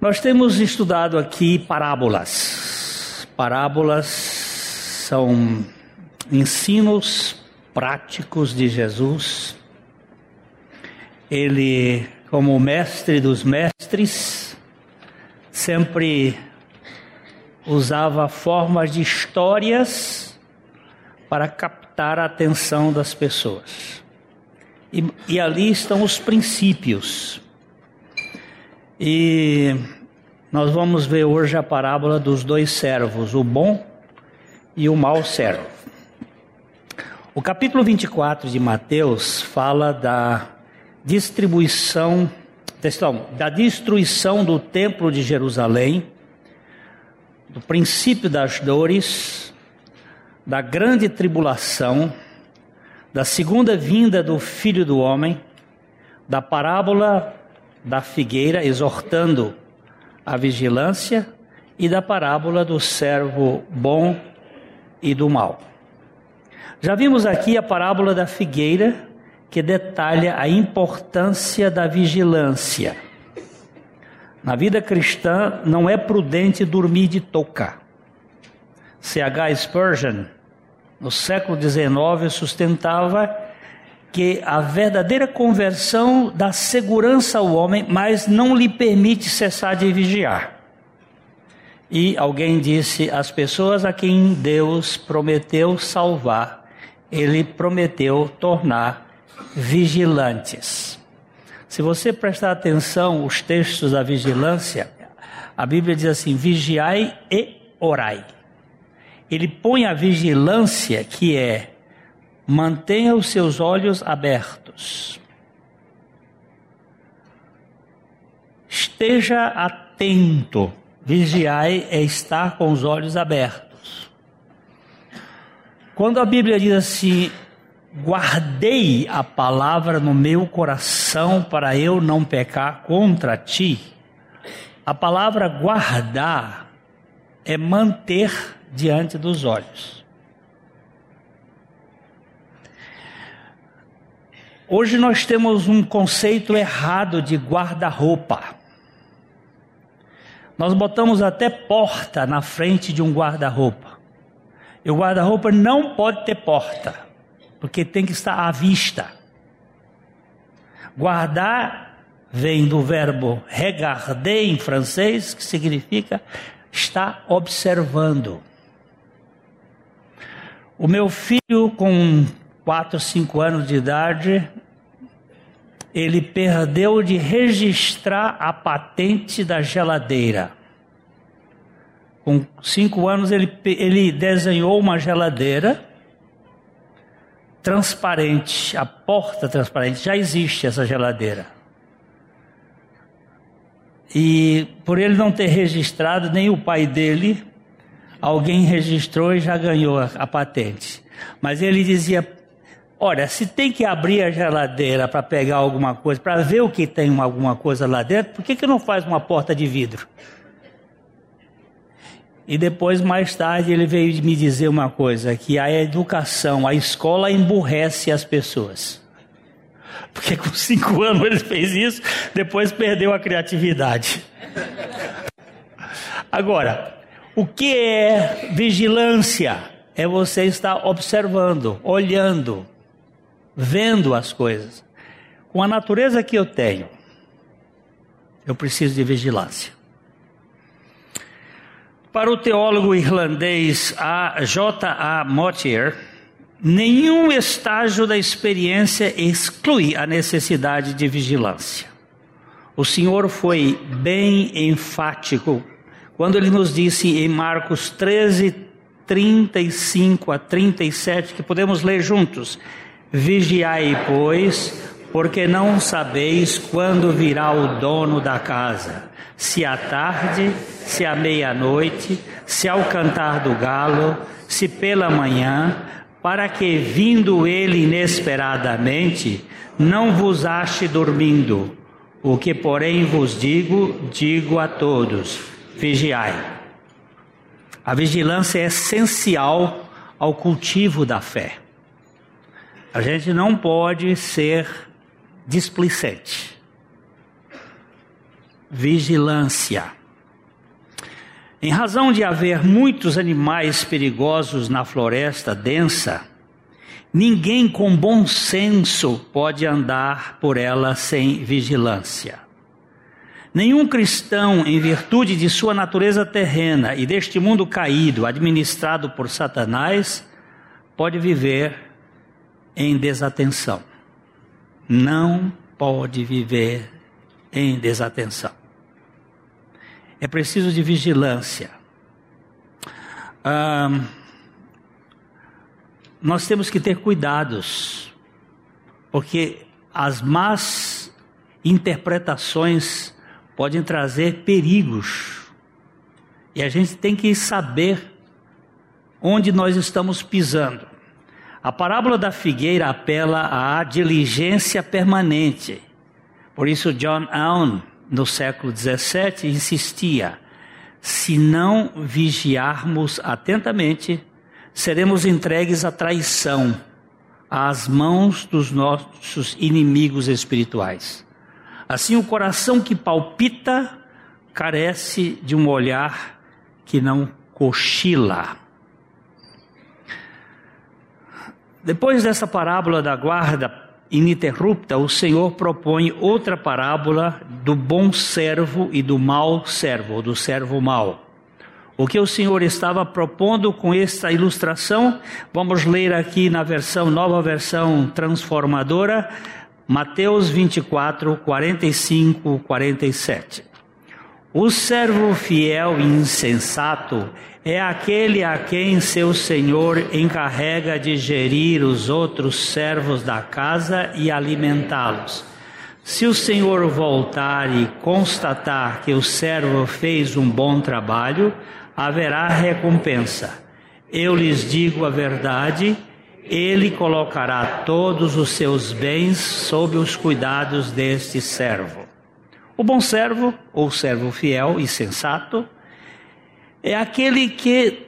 Nós temos estudado aqui parábolas. Parábolas são ensinos práticos de Jesus. Ele, como mestre dos mestres, sempre usava formas de histórias para captar a atenção das pessoas. E, e ali estão os princípios e nós vamos ver hoje a parábola dos dois servos, o bom e o mau servo. O capítulo 24 de Mateus fala da distribuição, da destruição do templo de Jerusalém, do princípio das dores, da grande tribulação, da segunda vinda do Filho do Homem, da parábola da figueira, exortando a vigilância, e da parábola do servo bom e do mal. Já vimos aqui a parábola da figueira, que detalha a importância da vigilância. Na vida cristã, não é prudente dormir de touca. C.H. Spurgeon, no século XIX, sustentava que a verdadeira conversão dá segurança ao homem, mas não lhe permite cessar de vigiar. E alguém disse: as pessoas a quem Deus prometeu salvar, ele prometeu tornar vigilantes. Se você prestar atenção os textos da vigilância, a Bíblia diz assim: vigiai e orai. Ele põe a vigilância, que é mantenha os seus olhos abertos. Esteja atento. Vigiai é estar com os olhos abertos. Quando a Bíblia diz assim: guardei a palavra no meu coração para eu não pecar contra ti, a palavra guardar é manter diante dos olhos. Hoje nós temos um conceito errado de guarda-roupa. Nós botamos até porta na frente de um guarda-roupa. E o guarda-roupa não pode ter porta, porque tem que estar à vista. Guardar vem do verbo regarder em francês, que significa estar observando. O meu filho, com 4, 5 anos de idade, ele perdeu de registrar a patente da geladeira. Com cinco anos, ele, ele desenhou uma geladeira transparente, a porta transparente. Já existe essa geladeira. E por ele não ter registrado, nem o pai dele, alguém registrou e já ganhou a, a patente. Mas ele dizia: Olha, se tem que abrir a geladeira para pegar alguma coisa, para ver o que tem alguma coisa lá dentro, por que, que não faz uma porta de vidro? E depois, mais tarde, ele veio me dizer uma coisa: que a educação, a escola emburrece as pessoas. Porque com cinco anos ele fez isso, depois perdeu a criatividade. Agora, o que é vigilância? É você estar observando, olhando, vendo as coisas. Com a natureza que eu tenho, eu preciso de vigilância. Para o teólogo irlandês J. A. Motier, nenhum estágio da experiência exclui a necessidade de vigilância. O Senhor foi bem enfático quando ele nos disse em Marcos 13, 35 a 37, que podemos ler juntos: Vigiai, pois, porque não sabeis quando virá o dono da casa, se à tarde, se à meia-noite, se ao cantar do galo, se pela manhã, para que, vindo ele inesperadamente, não vos ache dormindo. O que, porém, vos digo, digo a todos: vigiai. A vigilância é essencial ao cultivo da fé. A gente não pode ser displicente. vigilância. Em razão de haver muitos animais perigosos na floresta densa, ninguém com bom senso pode andar por ela sem vigilância. Nenhum cristão, em virtude de sua natureza terrena e deste mundo caído, administrado por Satanás, pode viver em desatenção. Não pode viver em desatenção. É preciso de vigilância. nós temos que ter cuidados, porque as más interpretações podem trazer perigos. E a gente tem que saber onde nós estamos pisando. A parábola da figueira apela à diligência permanente. Por isso, John Allen, no século XVII, insistia: se não vigiarmos atentamente, seremos entregues à traição, às mãos dos nossos inimigos espirituais. Assim, o coração que palpita carece de um olhar que não cochila. Depois dessa parábola da guarda ininterrupta, o Senhor propõe outra parábola do bom servo e do mau servo, do servo mau. O que o Senhor estava propondo com esta ilustração, vamos ler aqui na versão, nova versão transformadora, Mateus 24, 45, 47. O servo fiel e insensato é aquele a quem seu senhor encarrega de gerir os outros servos da casa e alimentá-los. Se o senhor voltar e constatar que o servo fez um bom trabalho, haverá recompensa. Eu lhes digo a verdade ele colocará todos os seus bens sob os cuidados deste servo. O bom servo, ou servo fiel e sensato, é aquele que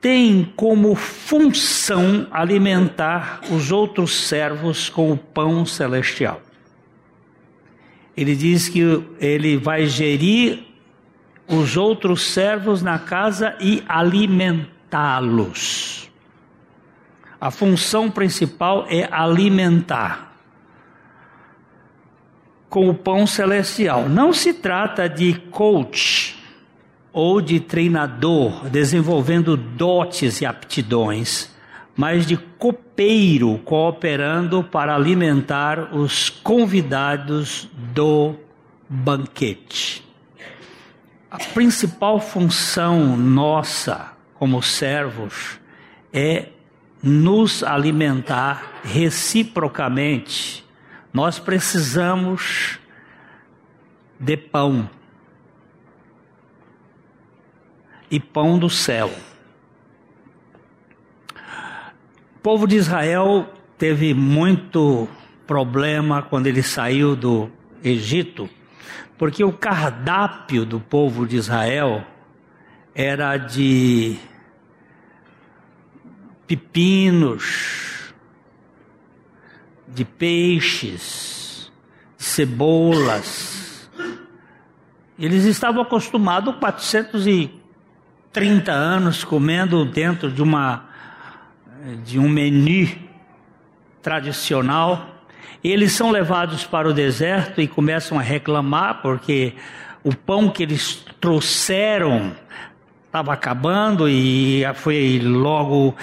tem como função alimentar os outros servos com o pão celestial. Ele diz que ele vai gerir os outros servos na casa e alimentá-los. A função principal é alimentar com o pão celestial. Não se trata de coach ou de treinador desenvolvendo dotes e aptidões, mas de copeiro cooperando para alimentar os convidados do banquete. A principal função nossa como servos é nos alimentar reciprocamente, nós precisamos de pão. E pão do céu. O povo de Israel teve muito problema quando ele saiu do Egito, porque o cardápio do povo de Israel era de pepinos, de peixes, de cebolas. Eles estavam acostumados 430 anos comendo dentro de uma de um menu tradicional. Eles são levados para o deserto e começam a reclamar porque o pão que eles trouxeram estava acabando e foi logo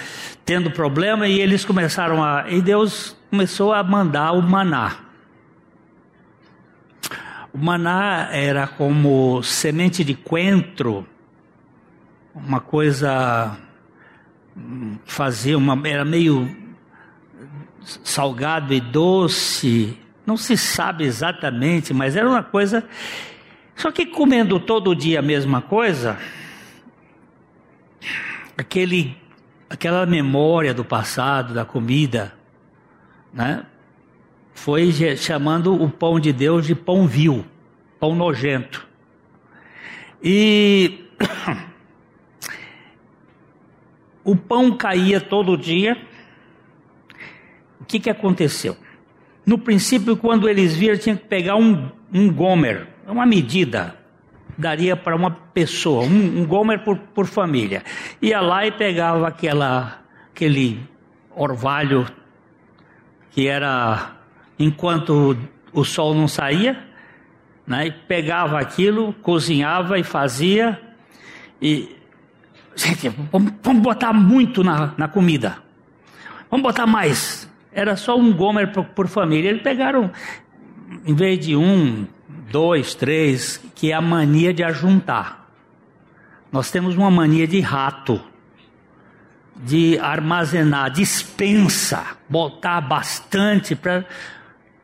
tendo problema e eles começaram a e Deus começou a mandar o maná. O maná era como semente de coentro, uma coisa fazia uma era meio salgado e doce, não se sabe exatamente, mas era uma coisa só que comendo todo dia a mesma coisa, aquele, aquela memória do passado, da comida, né? Foi chamando o pão de Deus de pão vil, pão nojento. E o pão caía todo dia. O que, que aconteceu? No princípio, quando eles viram, tinha que pegar um, um gomer, uma medida, daria para uma pessoa, um, um Gomer por, por família. Ia lá e pegava aquela, aquele orvalho que era enquanto o sol não saía, né? Pegava aquilo, cozinhava e fazia e gente, vamos, botar muito na, na comida, vamos botar mais. Era só um Gomer por, por família. Eles pegaram, em vez de um, dois, três, que é a mania de ajuntar. Nós temos uma mania de rato, de armazenar, dispensa, botar bastante para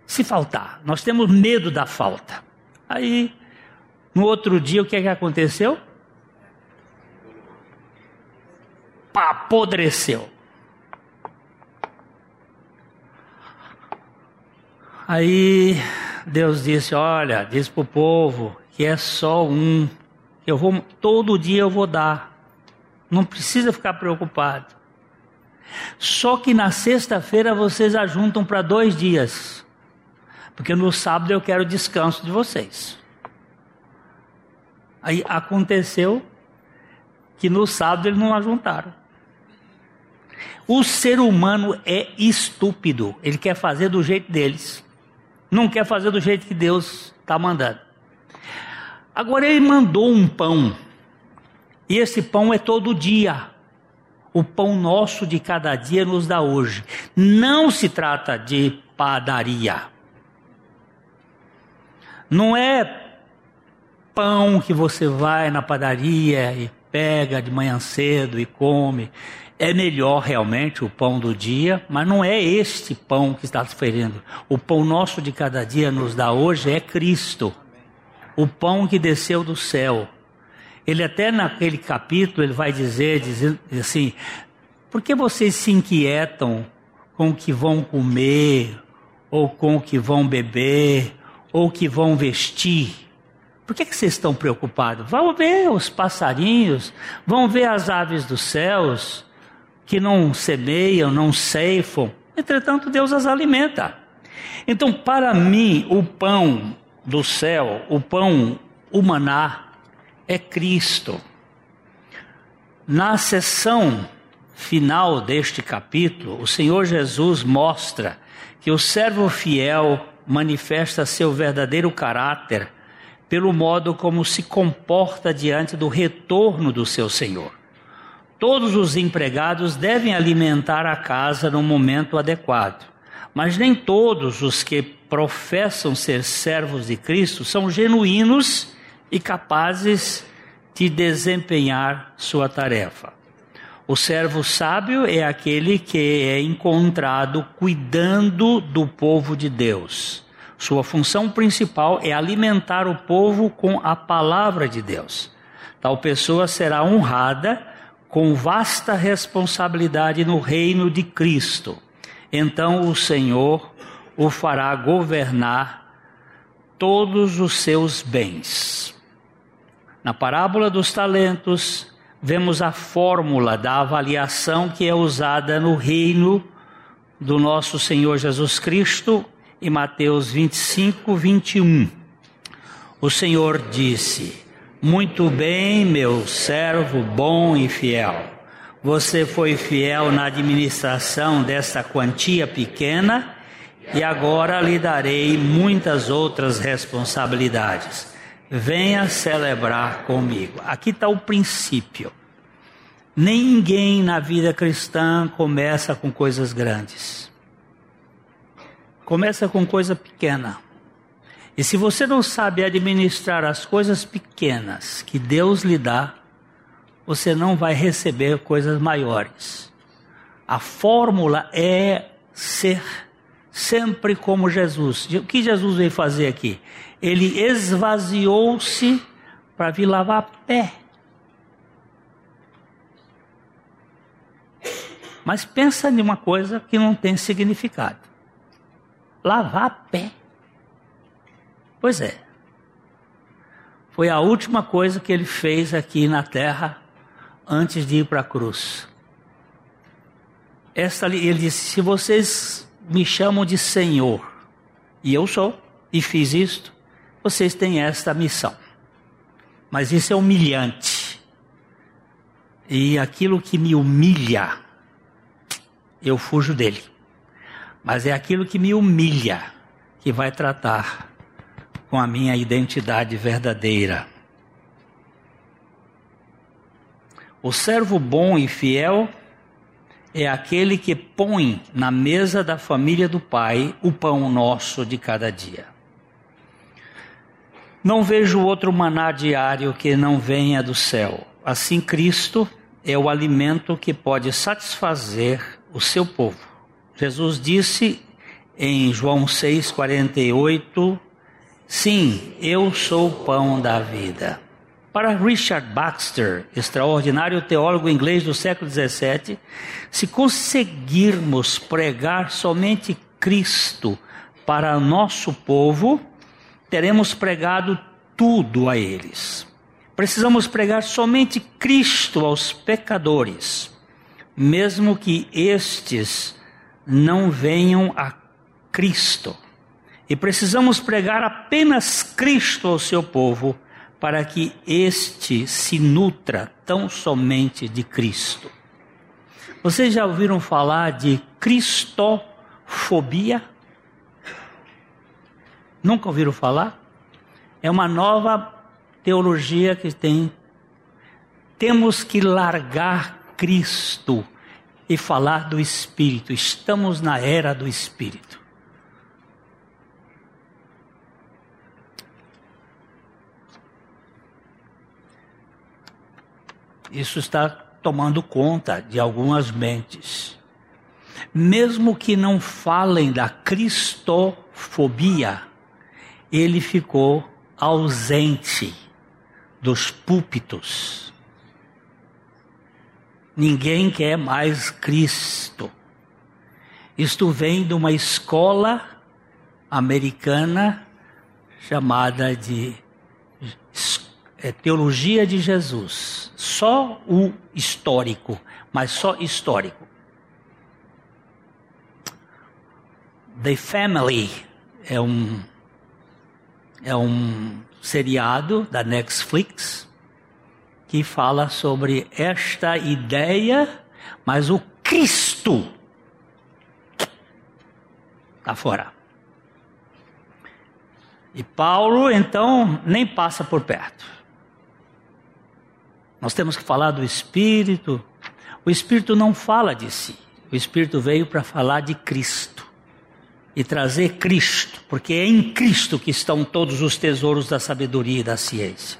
se faltar. Nós temos medo da falta. Aí, no outro dia, o que é que aconteceu? Apodreceu. Aí Deus disse: Olha, diz para o povo que é só um. Eu vou todo dia eu vou dar. Não precisa ficar preocupado. Só que na sexta-feira vocês ajuntam para dois dias. Porque no sábado eu quero descanso de vocês. Aí aconteceu que no sábado eles não ajuntaram. O ser humano é estúpido. Ele quer fazer do jeito deles. Não quer fazer do jeito que Deus está mandando. Agora ele mandou um pão. E esse pão é todo dia. O pão nosso de cada dia nos dá hoje. Não se trata de padaria. Não é pão que você vai na padaria e pega de manhã cedo e come. É melhor realmente o pão do dia, mas não é este pão que está se referindo. O pão nosso de cada dia nos dá hoje é Cristo, o pão que desceu do céu. Ele até naquele capítulo ele vai dizer, assim, por que vocês se inquietam com o que vão comer, ou com o que vão beber, ou que vão vestir? Por que, que vocês estão preocupados? Vão ver os passarinhos, vão ver as aves dos céus, que não semeiam, não ceifam, entretanto Deus as alimenta. Então, para mim, o pão do céu, o pão humanar, é Cristo. Na sessão final deste capítulo, o Senhor Jesus mostra que o servo fiel manifesta seu verdadeiro caráter pelo modo como se comporta diante do retorno do seu Senhor. Todos os empregados devem alimentar a casa no momento adequado, mas nem todos os que professam ser servos de Cristo são genuínos e capazes de desempenhar sua tarefa. O servo sábio é aquele que é encontrado cuidando do povo de Deus. Sua função principal é alimentar o povo com a palavra de Deus. Tal pessoa será honrada com vasta responsabilidade no reino de Cristo. Então o Senhor o fará governar todos os seus bens. Na parábola dos talentos, vemos a fórmula da avaliação que é usada no reino do nosso Senhor Jesus Cristo em Mateus 25, 21. O Senhor disse: muito bem, meu servo bom e fiel. Você foi fiel na administração desta quantia pequena e agora lhe darei muitas outras responsabilidades. Venha celebrar comigo. Aqui está o princípio. Ninguém na vida cristã começa com coisas grandes. Começa com coisa pequena. E se você não sabe administrar as coisas pequenas que Deus lhe dá, você não vai receber coisas maiores. A fórmula é ser sempre como Jesus. O que Jesus veio fazer aqui? Ele esvaziou-se para vir lavar pé. Mas pensa em uma coisa que não tem significado. Lavar pé. Pois é. Foi a última coisa que ele fez aqui na terra antes de ir para a cruz. Esta, ele disse: Se vocês me chamam de Senhor, e eu sou, e fiz isto, vocês têm esta missão. Mas isso é humilhante. E aquilo que me humilha, eu fujo dele. Mas é aquilo que me humilha que vai tratar com a minha identidade verdadeira. O servo bom e fiel é aquele que põe na mesa da família do Pai o pão nosso de cada dia. Não vejo outro maná diário que não venha do céu. Assim, Cristo é o alimento que pode satisfazer o seu povo. Jesus disse em João 6,48: Sim, eu sou o pão da vida. Para Richard Baxter, extraordinário teólogo inglês do século XVII, se conseguirmos pregar somente Cristo para nosso povo, teremos pregado tudo a eles. Precisamos pregar somente Cristo aos pecadores, mesmo que estes não venham a Cristo. E precisamos pregar apenas Cristo ao seu povo para que este se nutra tão somente de Cristo. Vocês já ouviram falar de cristofobia? Nunca ouviram falar? É uma nova teologia que tem. Temos que largar Cristo e falar do Espírito. Estamos na era do Espírito. Isso está tomando conta de algumas mentes. Mesmo que não falem da cristofobia, ele ficou ausente dos púlpitos. Ninguém quer mais Cristo. Isto vem de uma escola americana chamada de é, teologia de Jesus, só o histórico, mas só histórico. The Family é um é um seriado da Netflix que fala sobre esta ideia, mas o Cristo está fora. E Paulo então nem passa por perto. Nós temos que falar do Espírito. O Espírito não fala de si. O Espírito veio para falar de Cristo e trazer Cristo, porque é em Cristo que estão todos os tesouros da sabedoria e da ciência.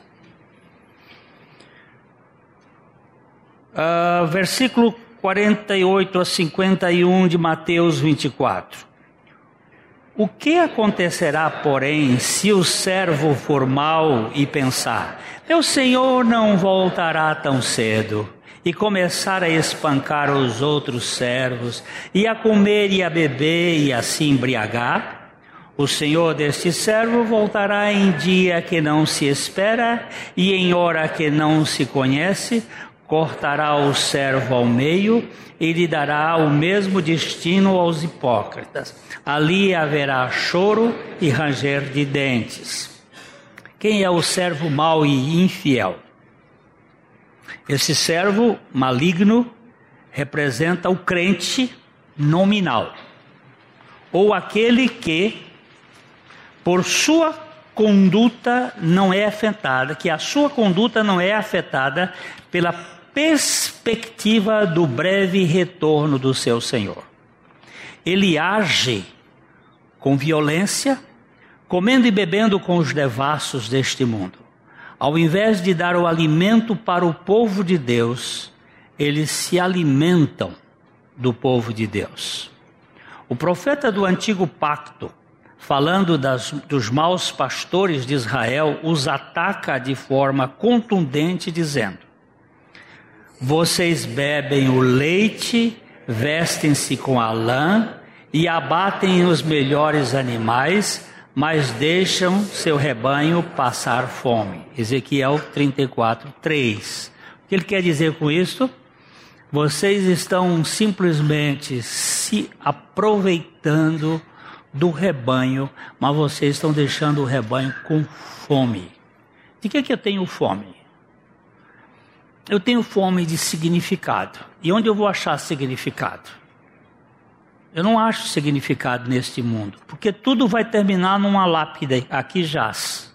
Uh, versículo 48 a 51 de Mateus 24. O que acontecerá, porém, se o servo for mau e pensar: Meu senhor não voltará tão cedo, e começar a espancar os outros servos, e a comer e a beber e a se embriagar? O senhor deste servo voltará em dia que não se espera e em hora que não se conhece, cortará o servo ao meio e lhe dará o mesmo destino aos hipócritas. Ali haverá choro e ranger de dentes. Quem é o servo mau e infiel? Esse servo maligno representa o crente nominal, ou aquele que, por sua conduta, não é afetada, que a sua conduta não é afetada pela perspectiva do breve retorno do seu Senhor. Ele age com violência, comendo e bebendo com os devassos deste mundo. Ao invés de dar o alimento para o povo de Deus, eles se alimentam do povo de Deus. O profeta do antigo pacto, falando das, dos maus pastores de Israel, os ataca de forma contundente, dizendo: vocês bebem o leite, vestem-se com a lã e abatem os melhores animais, mas deixam seu rebanho passar fome. Ezequiel 34, 3. O que ele quer dizer com isso? Vocês estão simplesmente se aproveitando do rebanho, mas vocês estão deixando o rebanho com fome. De que, que eu tenho fome? Eu tenho fome de significado. E onde eu vou achar significado? Eu não acho significado neste mundo, porque tudo vai terminar numa lápide, aqui jaz.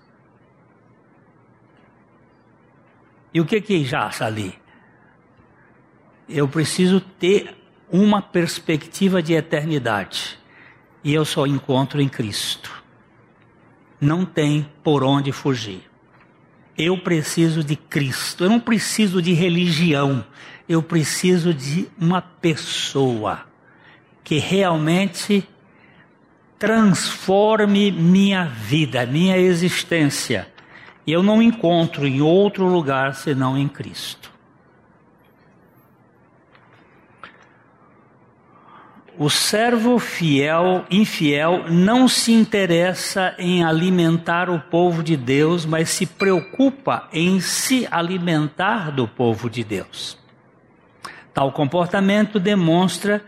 E o que que jaz ali? Eu preciso ter uma perspectiva de eternidade. E eu só encontro em Cristo. Não tem por onde fugir. Eu preciso de Cristo. Eu não preciso de religião. Eu preciso de uma pessoa que realmente transforme minha vida, minha existência. E eu não encontro em outro lugar senão em Cristo. O servo fiel, infiel, não se interessa em alimentar o povo de Deus, mas se preocupa em se alimentar do povo de Deus. Tal comportamento demonstra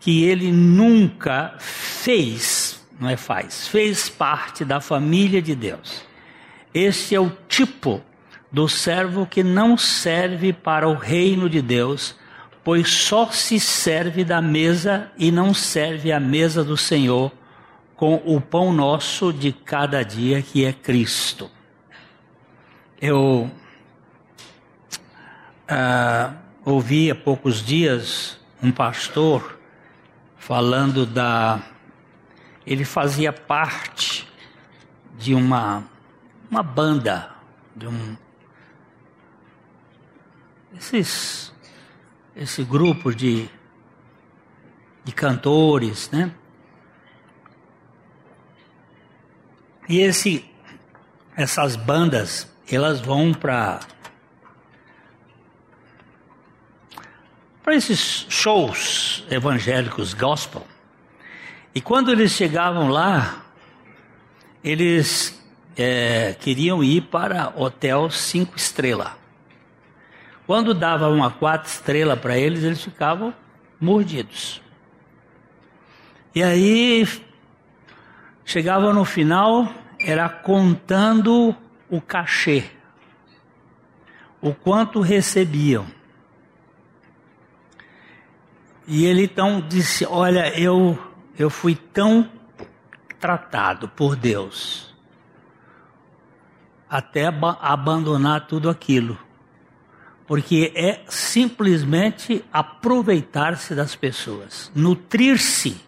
que ele nunca fez, não é faz, fez parte da família de Deus. Este é o tipo do servo que não serve para o reino de Deus, pois só se serve da mesa e não serve a mesa do Senhor com o pão nosso de cada dia, que é Cristo. Eu uh, ouvi há poucos dias um pastor falando da. Ele fazia parte de uma, uma banda, de um. Esses, esse grupo de, de cantores, né? E esse, essas bandas, elas vão para para esses shows evangélicos gospel. E quando eles chegavam lá, eles é, queriam ir para hotel cinco estrelas. Quando dava uma quatro estrela para eles, eles ficavam mordidos. E aí chegava no final, era contando o cachê, o quanto recebiam. E ele então disse: Olha, eu, eu fui tão tratado por Deus até abandonar tudo aquilo. Porque é simplesmente aproveitar-se das pessoas, nutrir-se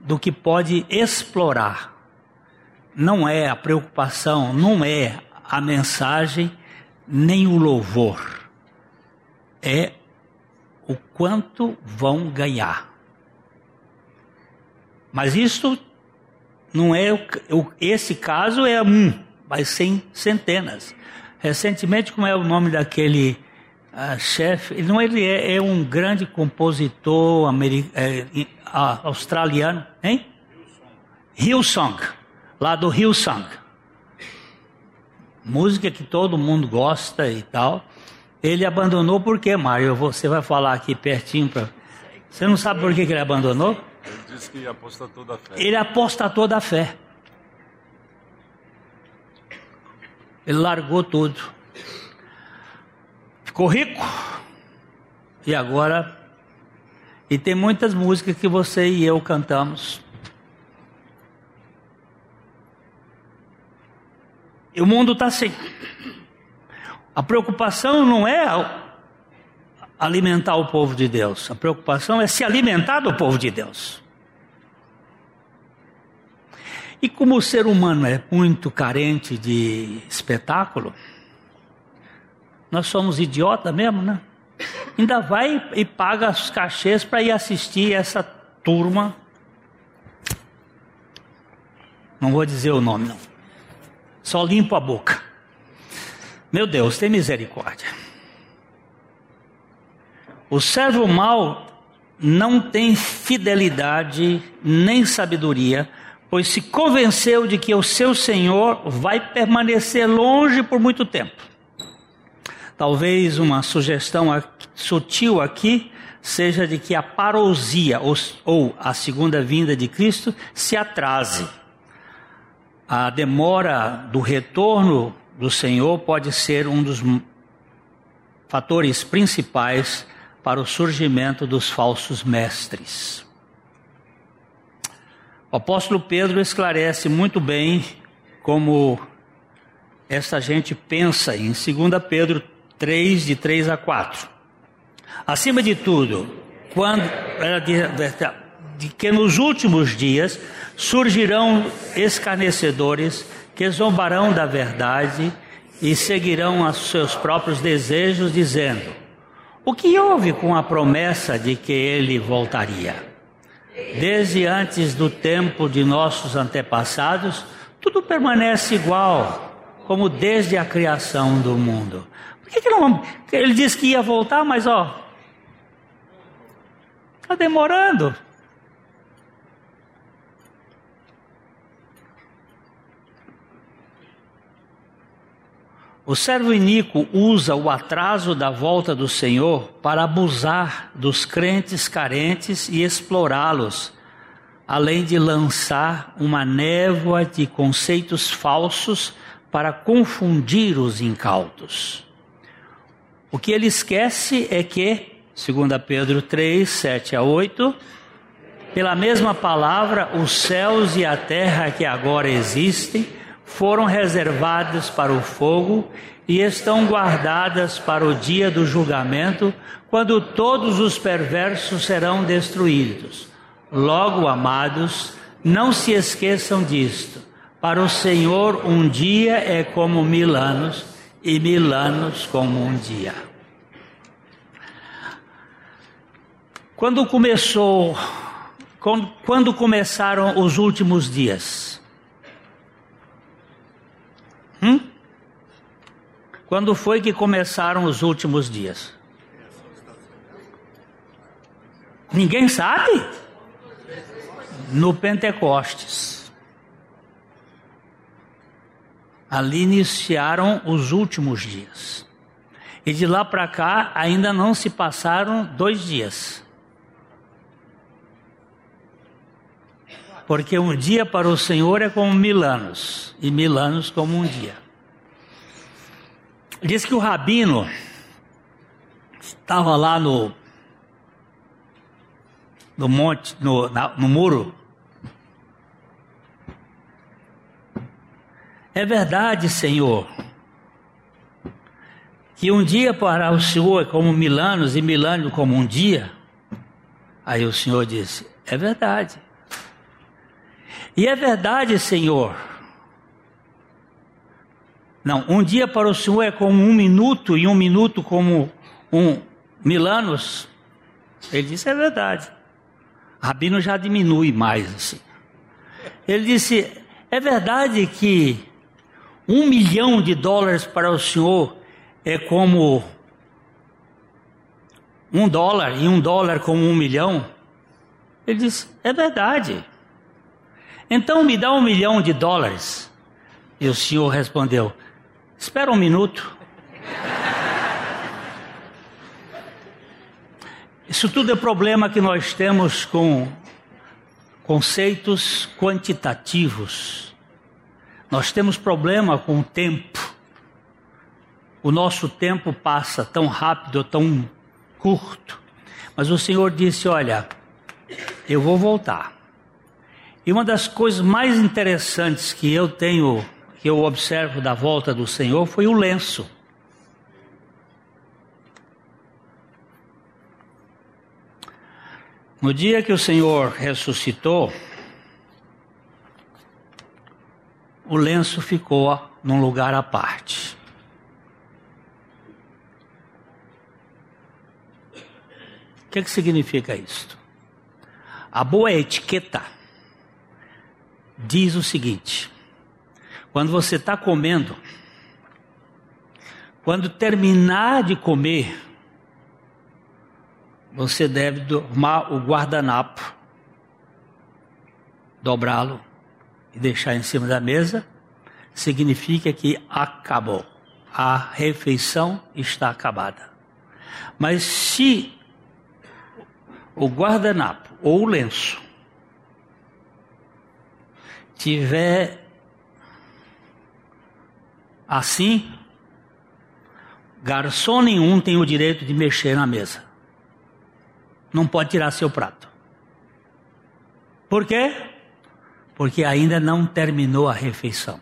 do que pode explorar. Não é a preocupação, não é a mensagem, nem o louvor. É o quanto vão ganhar. Mas isso não é esse caso é um, mas sem centenas. Recentemente, como é o nome daquele uh, chefe? Ele não ele é, é, um grande compositor é, australiano, hein? Hillsong, lá do Hillsong. Música que todo mundo gosta e tal. Ele abandonou por quê, Mário? Você vai falar aqui pertinho para. Você não sabe por que, que ele abandonou? Ele disse que apostatou da fé. Ele apostatou da fé. Ele largou tudo. Ficou rico. E agora. E tem muitas músicas que você e eu cantamos. E o mundo está assim. A preocupação não é alimentar o povo de Deus, a preocupação é se alimentar do povo de Deus. E como o ser humano é muito carente de espetáculo, nós somos idiota mesmo, né? Ainda vai e paga os cachês para ir assistir essa turma. Não vou dizer o nome, não. Só limpo a boca. Meu Deus, tem misericórdia. O servo mau não tem fidelidade nem sabedoria, pois se convenceu de que o seu senhor vai permanecer longe por muito tempo. Talvez uma sugestão sutil aqui seja de que a parousia ou, a segunda vinda de Cristo se atrase. A demora do retorno do Senhor pode ser um dos fatores principais para o surgimento dos falsos mestres. O apóstolo Pedro esclarece muito bem como essa gente pensa em 2 Pedro 3, de 3 a 4. Acima de tudo, quando de que nos últimos dias surgirão escarnecedores que zombarão da verdade e seguirão os seus próprios desejos, dizendo: O que houve com a promessa de que ele voltaria? Desde antes do tempo de nossos antepassados, tudo permanece igual, como desde a criação do mundo. Por que, que não? Ele disse que ia voltar, mas ó, está demorando. O servo iníquo usa o atraso da volta do Senhor para abusar dos crentes carentes e explorá-los, além de lançar uma névoa de conceitos falsos para confundir os incautos. O que ele esquece é que, segundo Pedro 3, 7 a 8, pela mesma palavra, os céus e a terra que agora existem foram reservadas para o fogo e estão guardadas para o dia do julgamento, quando todos os perversos serão destruídos. Logo, amados, não se esqueçam disto. Para o Senhor, um dia é como mil anos, e mil anos como um dia. Quando começou, quando começaram os últimos dias? Hum? Quando foi que começaram os últimos dias? Ninguém sabe? No Pentecostes. Ali iniciaram os últimos dias. E de lá para cá ainda não se passaram dois dias. Porque um dia para o Senhor é como mil anos, e mil anos como um dia. Diz que o rabino estava lá no, no monte, no, na, no muro. É verdade, Senhor, que um dia para o Senhor é como mil anos e mil anos como um dia. Aí o Senhor disse: É verdade. E é verdade, Senhor. Não, um dia para o Senhor é como um minuto, e um minuto como um mil anos. Ele disse: é verdade. Rabino já diminui mais assim. Ele disse: é verdade que um milhão de dólares para o Senhor é como um dólar, e um dólar como um milhão? Ele disse: é verdade. Então me dá um milhão de dólares. E o senhor respondeu: Espera um minuto. Isso tudo é problema que nós temos com conceitos quantitativos. Nós temos problema com o tempo. O nosso tempo passa tão rápido, tão curto. Mas o Senhor disse: Olha, eu vou voltar. E uma das coisas mais interessantes que eu tenho, que eu observo da volta do Senhor, foi o lenço. No dia que o Senhor ressuscitou, o lenço ficou num lugar à parte. O que, que significa isto? A boa etiqueta diz o seguinte: quando você está comendo, quando terminar de comer, você deve tomar o guardanapo, dobrá-lo e deixar em cima da mesa, significa que acabou. A refeição está acabada. Mas se o guardanapo ou o lenço tiver Assim, garçom nenhum tem o direito de mexer na mesa. Não pode tirar seu prato. Por quê? Porque ainda não terminou a refeição.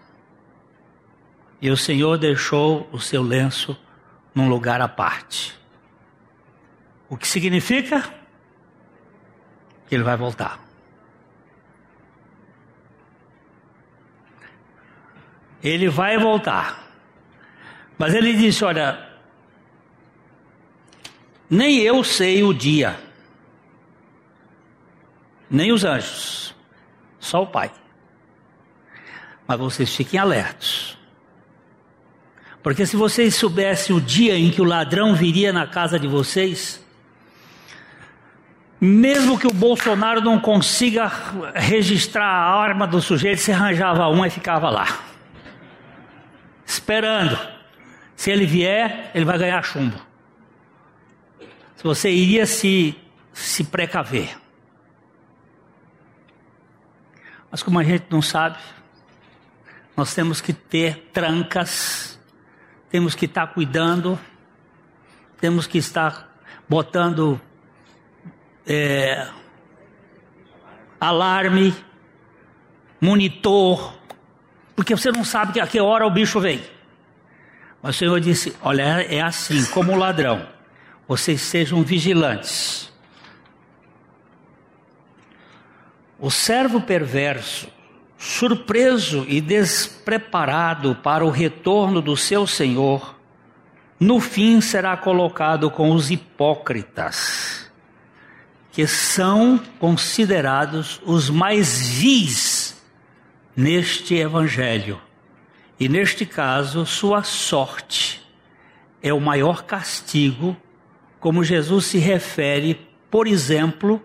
E o Senhor deixou o seu lenço num lugar à parte. O que significa que ele vai voltar. Ele vai voltar. Mas ele disse: Olha, nem eu sei o dia, nem os anjos, só o Pai. Mas vocês fiquem alertos. Porque se vocês soubessem o dia em que o ladrão viria na casa de vocês, mesmo que o Bolsonaro não consiga registrar a arma do sujeito, se arranjava uma e ficava lá esperando. Se ele vier, ele vai ganhar chumbo. Se você iria se, se precaver. Mas como a gente não sabe, nós temos que ter trancas, temos que estar cuidando, temos que estar botando é, alarme, monitor, porque você não sabe a que hora o bicho vem. Mas o Senhor disse: Olha, é assim, como o ladrão, vocês sejam vigilantes. O servo perverso, surpreso e despreparado para o retorno do seu senhor, no fim será colocado com os hipócritas, que são considerados os mais vis neste evangelho. E neste caso, sua sorte é o maior castigo, como Jesus se refere, por exemplo,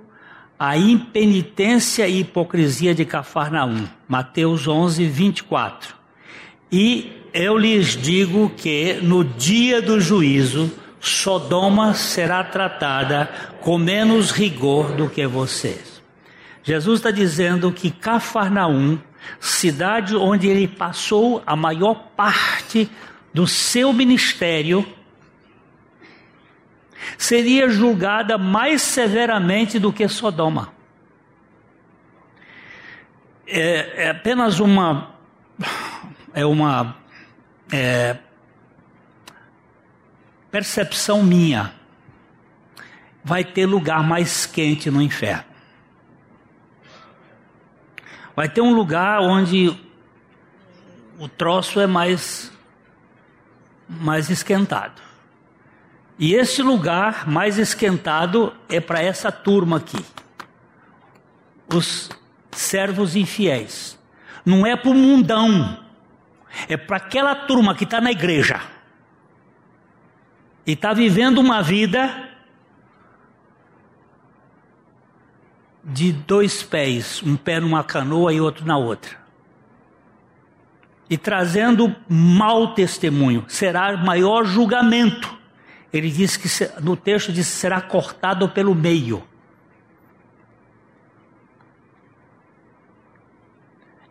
à impenitência e hipocrisia de Cafarnaum. Mateus 11, 24. E eu lhes digo que no dia do juízo, Sodoma será tratada com menos rigor do que vocês. Jesus está dizendo que Cafarnaum cidade onde ele passou a maior parte do seu ministério, seria julgada mais severamente do que Sodoma. É, é apenas uma é uma é, percepção minha. Vai ter lugar mais quente no inferno. Vai ter um lugar onde o troço é mais, mais esquentado. E esse lugar mais esquentado é para essa turma aqui. Os servos infiéis. Não é para o mundão. É para aquela turma que está na igreja. E está vivendo uma vida de dois pés, um pé numa canoa e outro na outra. E trazendo mau testemunho, será maior julgamento. Ele diz que no texto diz será cortado pelo meio.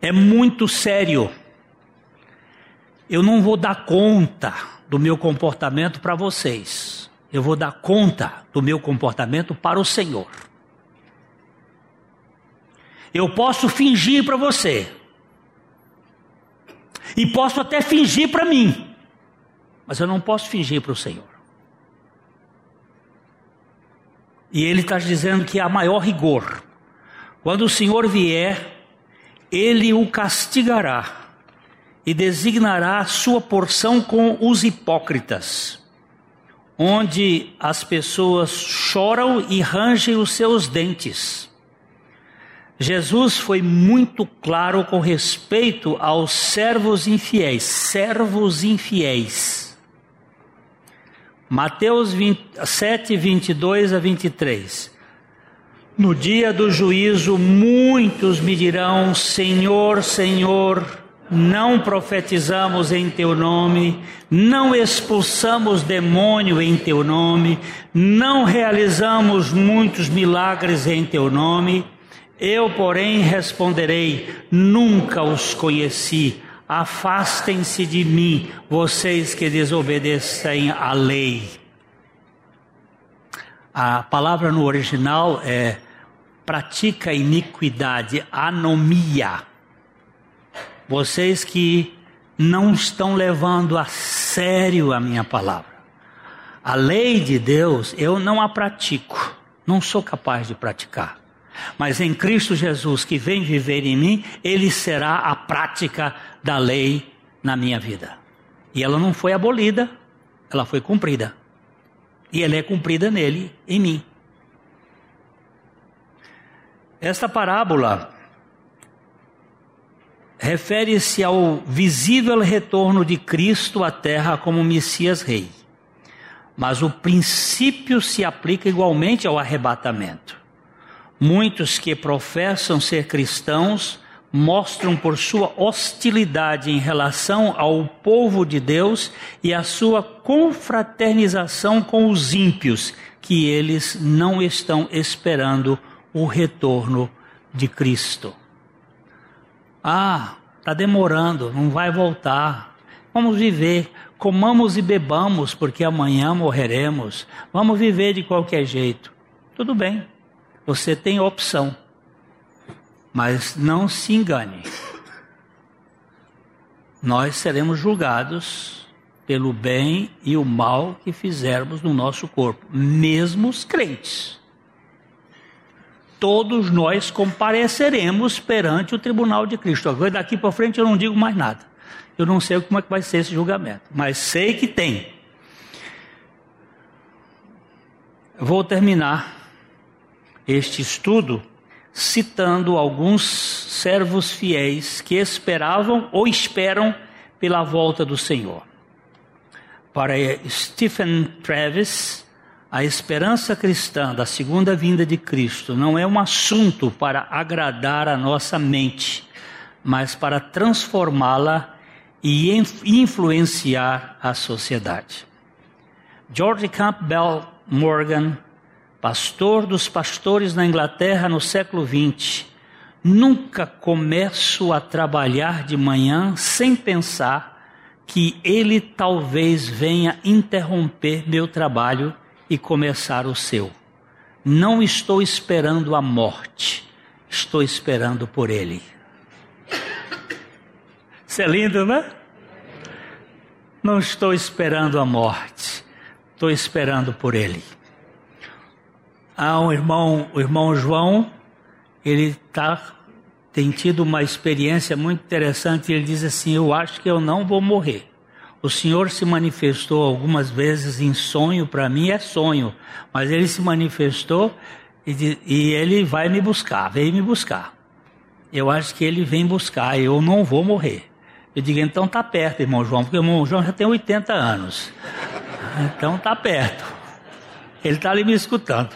É muito sério. Eu não vou dar conta do meu comportamento para vocês. Eu vou dar conta do meu comportamento para o Senhor. Eu posso fingir para você. E posso até fingir para mim. Mas eu não posso fingir para o Senhor. E ele está dizendo que há maior rigor. Quando o Senhor vier, ele o castigará e designará sua porção com os hipócritas, onde as pessoas choram e rangem os seus dentes. Jesus foi muito claro com respeito aos servos infiéis, servos infiéis. Mateus 20, 7, 22 a 23. No dia do juízo, muitos me dirão: Senhor, Senhor, não profetizamos em teu nome, não expulsamos demônio em teu nome, não realizamos muitos milagres em teu nome. Eu, porém, responderei: Nunca os conheci. Afastem-se de mim, vocês que desobedecem à lei. A palavra no original é pratica iniquidade, anomia. Vocês que não estão levando a sério a minha palavra. A lei de Deus eu não a pratico, não sou capaz de praticar. Mas em Cristo Jesus, que vem viver em mim, Ele será a prática da lei na minha vida. E ela não foi abolida, ela foi cumprida. E ela é cumprida nele, em mim. Esta parábola refere-se ao visível retorno de Cristo à terra como Messias Rei. Mas o princípio se aplica igualmente ao arrebatamento. Muitos que professam ser cristãos mostram por sua hostilidade em relação ao povo de Deus e a sua confraternização com os ímpios, que eles não estão esperando o retorno de Cristo. Ah, está demorando, não vai voltar. Vamos viver, comamos e bebamos, porque amanhã morreremos. Vamos viver de qualquer jeito. Tudo bem. Você tem opção. Mas não se engane. Nós seremos julgados pelo bem e o mal que fizermos no nosso corpo, mesmo os crentes. Todos nós compareceremos perante o tribunal de Cristo. Agora, daqui para frente eu não digo mais nada. Eu não sei como é que vai ser esse julgamento, mas sei que tem. Vou terminar este estudo citando alguns servos fiéis que esperavam ou esperam pela volta do Senhor. Para Stephen Travis, a esperança cristã da segunda vinda de Cristo não é um assunto para agradar a nossa mente, mas para transformá-la e influenciar a sociedade. George Campbell Morgan pastor dos pastores na Inglaterra no século XX, nunca começo a trabalhar de manhã sem pensar que ele talvez venha interromper meu trabalho e começar o seu. Não estou esperando a morte, estou esperando por ele. Isso é lindo, né? Não estou esperando a morte, estou esperando por ele há um irmão, o irmão João, ele tá, tem tido uma experiência muito interessante. Ele diz assim: Eu acho que eu não vou morrer. O Senhor se manifestou algumas vezes em sonho, para mim é sonho, mas ele se manifestou e, e ele vai me buscar, veio me buscar. Eu acho que ele vem buscar, eu não vou morrer. Eu digo, então tá perto, irmão João, porque o irmão João já tem 80 anos. Então tá perto. Ele está ali me escutando.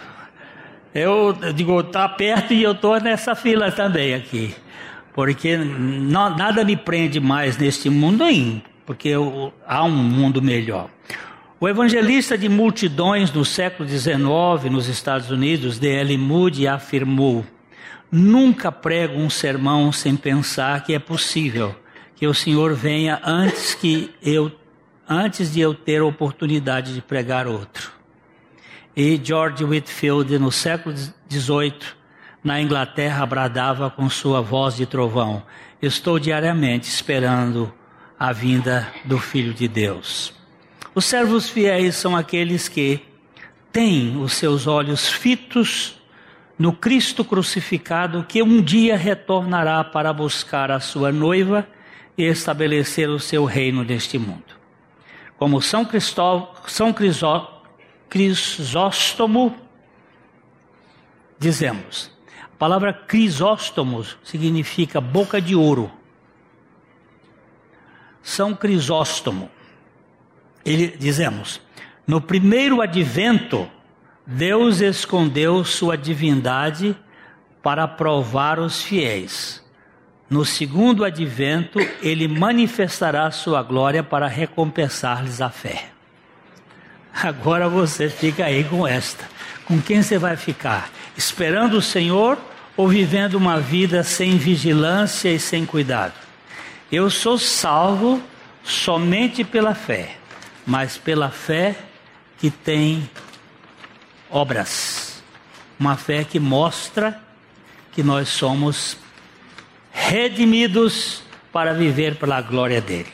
Eu, digo, está perto e eu estou nessa fila também aqui. Porque não, nada me prende mais neste mundo aí, porque eu, há um mundo melhor. O evangelista de multidões no século XIX nos Estados Unidos, D.L. Moody, afirmou: Nunca prego um sermão sem pensar que é possível que o Senhor venha antes que eu antes de eu ter a oportunidade de pregar outro e George Whitfield, no século XVIII, na Inglaterra, bradava com sua voz de trovão: Estou diariamente esperando a vinda do Filho de Deus. Os servos fiéis são aqueles que têm os seus olhos fitos no Cristo crucificado, que um dia retornará para buscar a sua noiva e estabelecer o seu reino neste mundo. Como São, Cristó São Crisó Crisóstomo, dizemos. A palavra Crisóstomo significa boca de ouro. São Crisóstomo. Ele dizemos, no primeiro advento, Deus escondeu sua divindade para provar os fiéis. No segundo advento, ele manifestará sua glória para recompensar-lhes a fé. Agora você fica aí com esta. Com quem você vai ficar? Esperando o Senhor ou vivendo uma vida sem vigilância e sem cuidado? Eu sou salvo somente pela fé, mas pela fé que tem obras. Uma fé que mostra que nós somos redimidos para viver pela glória dele.